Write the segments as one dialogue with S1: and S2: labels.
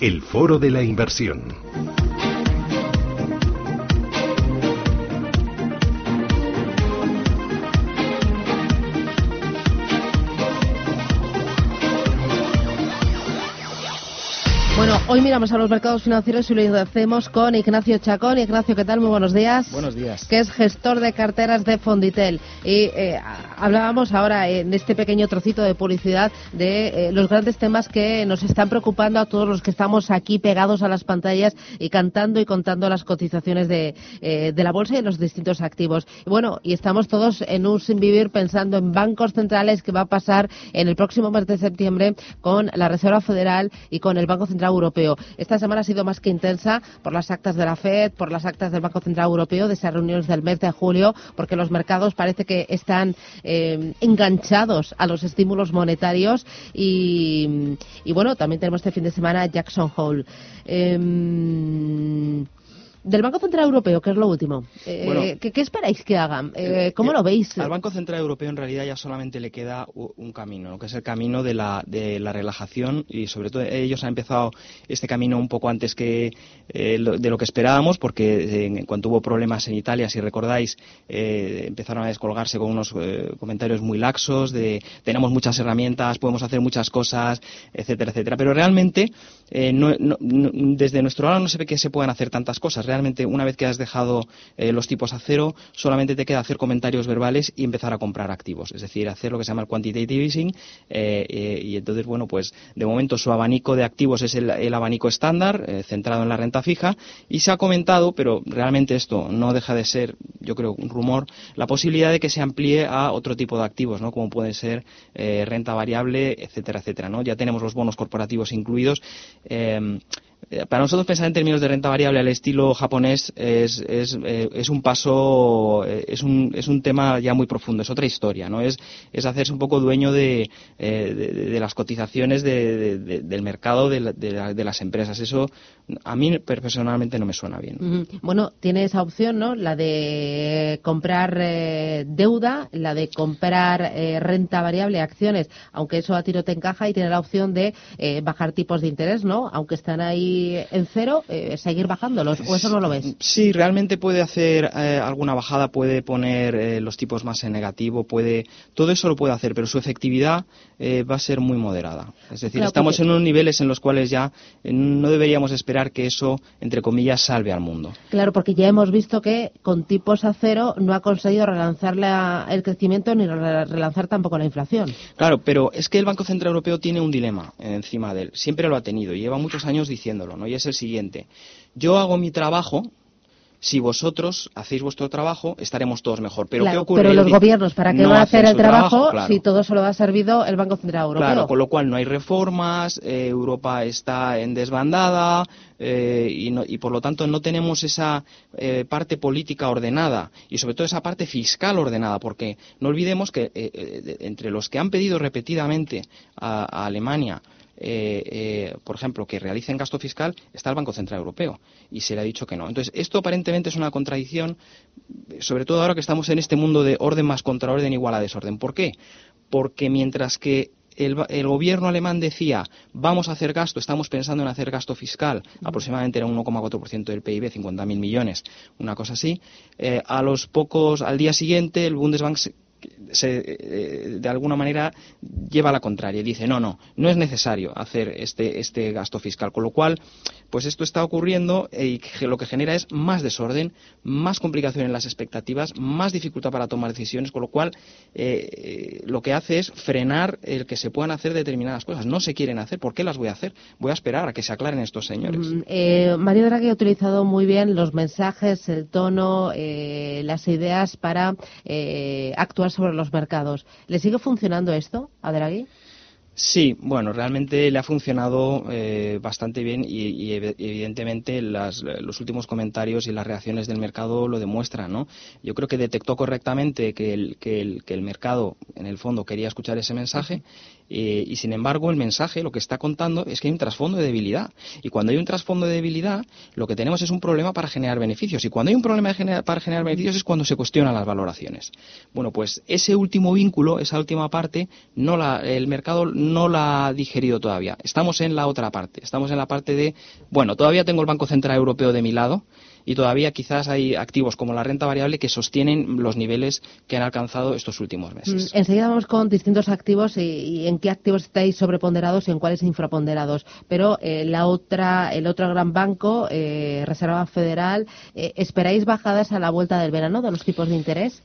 S1: El foro de la inversión.
S2: Hoy miramos a los mercados financieros y lo hacemos con Ignacio Chacón. Ignacio, ¿qué tal? Muy buenos días.
S3: Buenos días.
S2: Que es gestor de carteras de Fonditel. Y eh, hablábamos ahora en este pequeño trocito de publicidad de eh, los grandes temas que nos están preocupando a todos los que estamos aquí pegados a las pantallas y cantando y contando las cotizaciones de, eh, de la bolsa y los distintos activos. Y bueno, y estamos todos en un sin vivir pensando en bancos centrales que va a pasar en el próximo mes de septiembre con la Reserva Federal y con el Banco Central Europeo. Esta semana ha sido más que intensa por las actas de la FED, por las actas del Banco Central Europeo, de esas reuniones del mes de julio, porque los mercados parece que están eh, enganchados a los estímulos monetarios y, bueno, también tenemos este fin de semana Jackson Hole. Em, del Banco Central Europeo, que es lo último, eh, ¿qué, esperáis que hagan? Eh, ¿Cómo lo veis?
S3: Al Banco Central Europeo en realidad ya solamente le queda un camino, que es el camino de la, de la relajación y sobre todo ellos han empezado este camino un poco antes que eh, de lo que esperábamos porque en cuanto hubo problemas en Italia, si recordáis, empezaron a descolgarse con unos comentarios muy laxos de tenemos muchas herramientas, podemos hacer muchas cosas, etcétera, etcétera. Pero realmente desde nuestro lado no se ve que se puedan hacer tantas cosas realmente una vez que has dejado eh, los tipos a cero, solamente te queda hacer comentarios verbales y empezar a comprar activos, es decir, hacer lo que se llama el quantitative easing eh, eh, y entonces, bueno, pues de momento su abanico de activos es el, abanico estándar, centrado en la renta fija y se ha comentado, pero realmente esto no deja de ser, yo creo, un rumor, la posibilidad de que se amplíe a otro tipo de activos, ¿no? Como puede ser renta variable, etcétera, etcétera, ¿no? Ya tenemos los bonos corporativos incluidos. Eh, para nosotros pensar en términos de renta variable al estilo japonés es, es, eh, un paso, eh, es, un, es un tema ya muy profundo, es otra historia, ¿no? Es, hacerse un poco dueño de, de, las cotizaciones del mercado de, de, las empresas. Eso a mí personalmente no me suena bien.
S2: Bueno, tiene esa opción, ¿no? La de comprar deuda, la de comprar renta variable, acciones, aunque eso a tiro te encaja y tiene la opción de bajar tipos de interés, ¿no? Aunque están ahí en cero, eh, seguir bajándolos, o eso no lo ves?
S3: Sí, realmente puede hacer eh, alguna bajada, puede poner eh, los tipos más en negativo, puede, todo eso lo puede hacer, pero su efectividad va a ser muy moderada. Es decir, estamos en unos niveles en los cuales ya no deberíamos esperar que eso, entre comillas, salve al mundo.
S2: Claro, porque ya hemos visto que con tipos a cero no ha conseguido relanzar el crecimiento ni relanzar tampoco la inflación.
S3: Claro, pero es que el Banco Central Europeo tiene un dilema encima de él. Siempre lo ha tenido y lleva muchos años diciendo ¿no? Y es el siguiente. Yo hago mi trabajo, si vosotros hacéis vuestro trabajo, estaremos todos mejor. Pero ¿qué ocurre?
S2: Pero los gobiernos, ¿para qué van a hacer el trabajo, si todo solo ha servido el Banco Central Europeo?
S3: Claro, con lo cual no hay reformas, eh, Europa está en desbandada eh, y, por lo tanto no tenemos esa eh, parte política ordenada y sobre todo esa parte fiscal ordenada, porque no olvidemos que entre los que han pedido repetidamente a Alemania eh, eh, por ejemplo, que realicen gasto fiscal, está el Banco Central Europeo y se le ha dicho que no. Entonces, esto aparentemente es una contradicción, sobre todo ahora que estamos en este mundo de orden más contra orden igual a desorden. ¿Por qué? Porque mientras que el, gobierno alemán decía vamos a hacer gasto, estamos pensando en hacer gasto fiscal, aproximadamente era un 1,4% del PIB, 50.000 millones, una cosa así. Eh, a los pocos, al día siguiente, el Bundesbank de alguna manera lleva a la contraria. Dice, no, no, no es necesario hacer este, este gasto fiscal. Con lo cual, pues esto está ocurriendo y lo que genera es más desorden, más complicación en las expectativas, más dificultad para tomar decisiones, con lo cual lo que hace es frenar el que se puedan hacer determinadas cosas. No se quieren hacer. ¿Por qué las voy a hacer? Voy a esperar a que se aclaren estos señores.
S2: Mm, Draghi ha utilizado muy bien los mensajes, el tono, eh, las ideas para eh, actuar sobre los mercados. ¿Le sigue funcionando esto a Draghi?
S3: Sí, bueno, realmente le ha funcionado eh, bastante bien y, evidentemente los últimos comentarios y las reacciones del mercado lo demuestran, ¿no? Yo creo que detectó correctamente que el, que el, que el mercado, en el fondo, quería escuchar ese mensaje eh, y sin embargo, el mensaje lo que está contando es que hay un trasfondo de debilidad. Y cuando hay un trasfondo de debilidad, lo que tenemos es un problema para generar beneficios. Y cuando hay un problema para generar beneficios es cuando se cuestionan las valoraciones. Bueno, pues ese último vínculo, esa última parte, no la, el mercado no la ha digerido todavía. Estamos en la otra parte. Estamos en la parte de, bueno, todavía tengo el Banco Central Europeo de mi lado y todavía quizás hay activos como la renta variable que sostienen los niveles que han alcanzado estos últimos meses.
S2: Mm, enseguida vamos con distintos activos y, en qué activos estáis sobreponderados y en cuáles infraponderados. Pero eh, la otra, el otro gran banco, eh, Reserva Federal, eh, ¿esperáis bajadas a la vuelta del verano de los tipos de interés?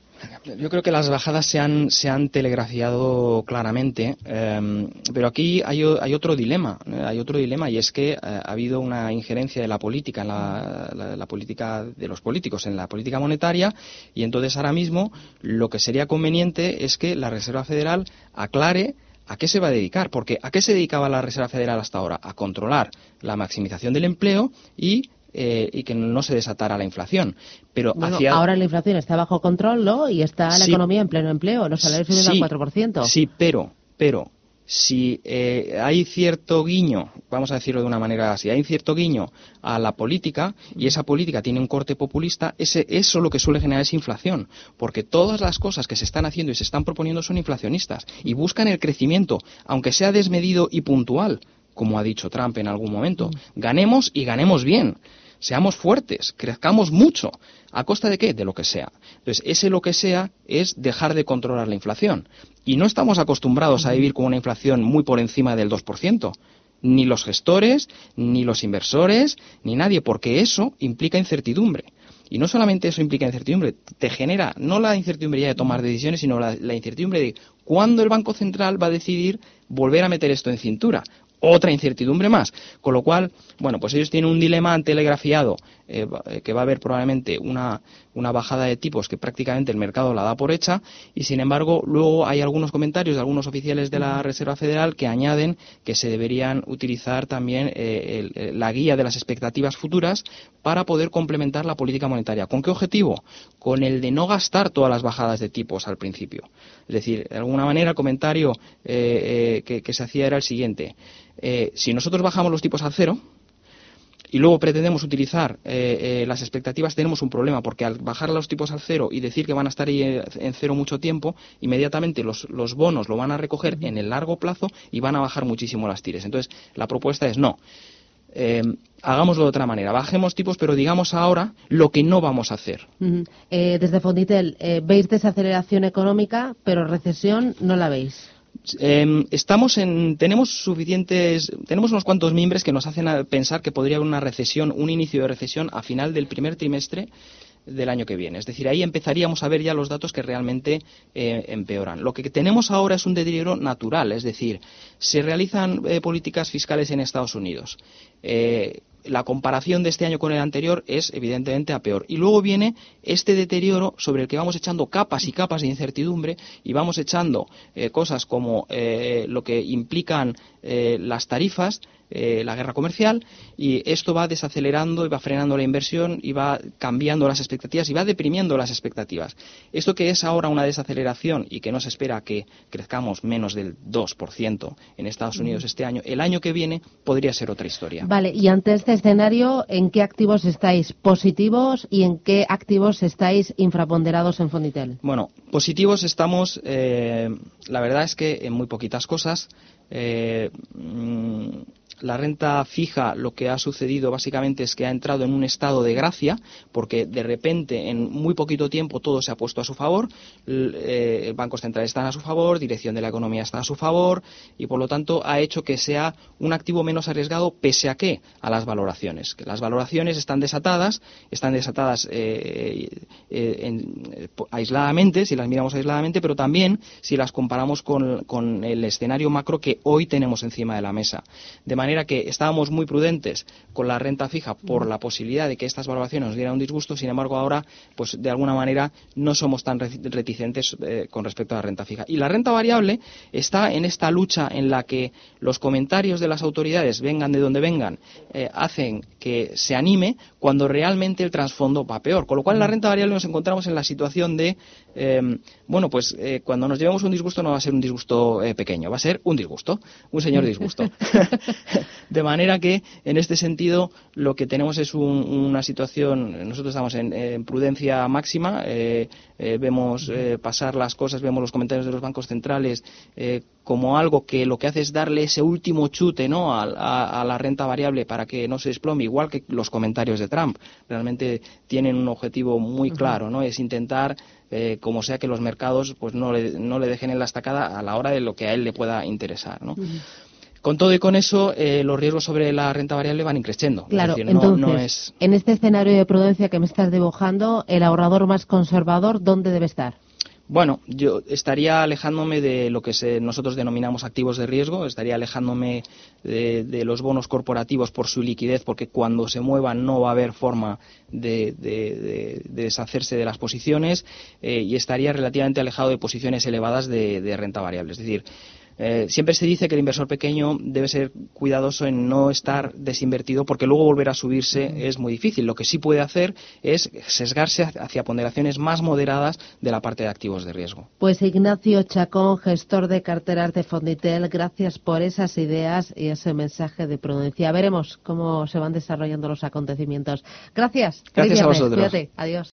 S3: Yo creo que las bajadas se han, se han telegrafiado claramente, em, pero aquí hay, hay, otro dilema, hay otro dilema y es que eh, ha habido una injerencia de la política, la, política de los políticos, en la política monetaria y entonces ahora mismo lo que sería conveniente es que la Reserva Federal aclare ¿A qué se va a dedicar? Porque ¿a qué se dedicaba la Reserva Federal hasta ahora? A controlar la maximización del empleo y eh, y que no se desatara la inflación. Pero
S2: ahora la inflación está bajo control, ¿no? Y está la economía en pleno empleo, los salarios suben al 4%.
S3: Sí, pero, pero si eh, hay cierto guiño, vamos a decirlo de una manera así, hay cierto guiño a la política y esa política tiene un corte populista, ese, eso lo que suele generar es inflación, porque todas las cosas que se están haciendo y se están proponiendo son inflacionistas y buscan el crecimiento, aunque sea desmedido y puntual, como ha dicho Trump en algún momento. Ganemos y ganemos bien seamos fuertes, crezcamos mucho. ¿A costa de qué? De lo que sea. Entonces, ese lo que sea es dejar de controlar la inflación. Y no estamos acostumbrados a vivir con una inflación muy por encima del 2%. Ni los gestores, ni los inversores, ni nadie, porque eso implica incertidumbre. Y no solamente eso implica incertidumbre, te genera no la incertidumbre ya de tomar decisiones, sino la, la, incertidumbre de cuándo el Banco Central va a decidir volver a meter esto en cintura otra incertidumbre más. Con lo cual, bueno, pues ellos tienen un dilema telegrafiado eh, eh, que va a haber probablemente una, una bajada de tipos que prácticamente el mercado la da por hecha y sin embargo luego hay algunos comentarios de algunos oficiales de la Reserva Federal que añaden que se deberían utilizar también eh, la guía de las expectativas futuras para poder complementar la política monetaria. ¿Con qué objetivo? Con el de no gastar todas las bajadas de tipos al principio. Es decir, de alguna manera el comentario que, se hacía era el siguiente. si nosotros bajamos los tipos al cero, y luego pretendemos utilizar eh, eh, las expectativas, tenemos un problema, porque al bajar los tipos al cero y decir que van a estar ahí eh, en cero mucho tiempo, inmediatamente los, los bonos lo van a recoger en el largo plazo y van a bajar muchísimo las tires. Entonces, la propuesta es no. hagámoslo de otra manera, bajemos tipos, pero digamos ahora lo que no vamos a hacer.
S2: desde Fonditel, veis desaceleración económica, pero recesión no la veis.
S3: Em, estamos en, tenemos suficientes, tenemos unos cuantos miembros que nos hacen pensar que podría haber una recesión, un inicio de recesión a final del primer trimestre del año que viene. Es decir, ahí empezaríamos a ver ya los datos que realmente eh, empeoran. Lo que tenemos ahora es un deterioro natural, es decir, se realizan eh, políticas fiscales en Estados Unidos. Eh, la comparación de este año con el anterior es evidentemente a peor. Y luego viene este deterioro sobre el que vamos echando capas y capas de incertidumbre y vamos echando eh, cosas como eh, lo que implican eh, las tarifas, la guerra comercial, y esto va desacelerando y va frenando la inversión y va cambiando las expectativas y va deprimiendo las expectativas. Esto que es ahora una desaceleración y que no se espera que crezcamos menos del 2% en Estados Unidos este año, el año que viene podría ser otra historia.
S2: Vale, y ante este escenario, ¿en qué activos estáis positivos y en qué activos estáis infraponderados en Fonditel?
S3: Bueno, positivos estamos, eh, la verdad es que en muy poquitas cosas. Eh, mm, la renta fija lo que ha sucedido básicamente es que ha entrado en un estado de gracia porque de repente en muy poquito tiempo todo se ha puesto a su favor, eh, bancos centrales están a su favor, dirección de la economía está a su favor y por lo tanto ha hecho que sea un activo menos arriesgado pese a qué? A las valoraciones. Las valoraciones están desatadas, están desatadas eh, eh, aisladamente, si las miramos aisladamente, pero también si las comparamos con, el escenario macro que hoy tenemos encima de la mesa. Manera que estábamos muy prudentes con la renta fija por la posibilidad de que estas valoraciones nos dieran un disgusto, sin embargo ahora, pues de alguna manera no somos tan reticentes eh, con respecto a la renta fija. Y la renta variable está en esta lucha en la que los comentarios de las autoridades, vengan de donde vengan, eh, hacen que se anime cuando realmente el trasfondo va peor. Con lo cual en la renta variable nos encontramos en la situación de, em, bueno, pues eh, cuando nos llevamos un disgusto no va a ser un disgusto pequeño, va a ser un disgusto, un señor disgusto. de manera que, en este sentido, lo que tenemos es una situación, nosotros estamos en, prudencia máxima, eh, eh, vemos eh, pasar las cosas, vemos los comentarios de los bancos centrales como algo que lo que hace es darle ese último chute ¿no? a, la renta variable para que no se desplome, igual que los comentarios de Trump. Realmente tienen un objetivo muy claro, ¿no? es intentar como sea que los mercados pues no le, no le dejen en la estacada a la hora de lo que a él le pueda interesar. ¿no? Con todo y con eso, eh, los riesgos sobre la renta variable van increciendo.
S2: Claro, entonces, en este escenario de prudencia que me estás dibujando, el ahorrador más conservador, ¿dónde debe estar?
S3: Bueno, yo estaría alejándome de lo que nosotros denominamos activos de riesgo, estaría alejándome de, los bonos corporativos por su liquidez, porque cuando se muevan no va a haber forma de, deshacerse de las posiciones eh, y estaría relativamente alejado de posiciones elevadas de, renta variable. Es decir, eh, siempre se dice que el inversor pequeño debe ser cuidadoso en no estar desinvertido porque luego volver a subirse es muy difícil. Lo que sí puede hacer es sesgarse hacia ponderaciones más moderadas de la parte de activos de riesgo.
S2: Pues Ignacio Chacón, gestor de carteras de Fonditel, gracias por esas ideas y ese mensaje de prudencia. Veremos cómo se van desarrollando los acontecimientos. Gracias.
S3: Gracias a vosotros.
S2: Adiós.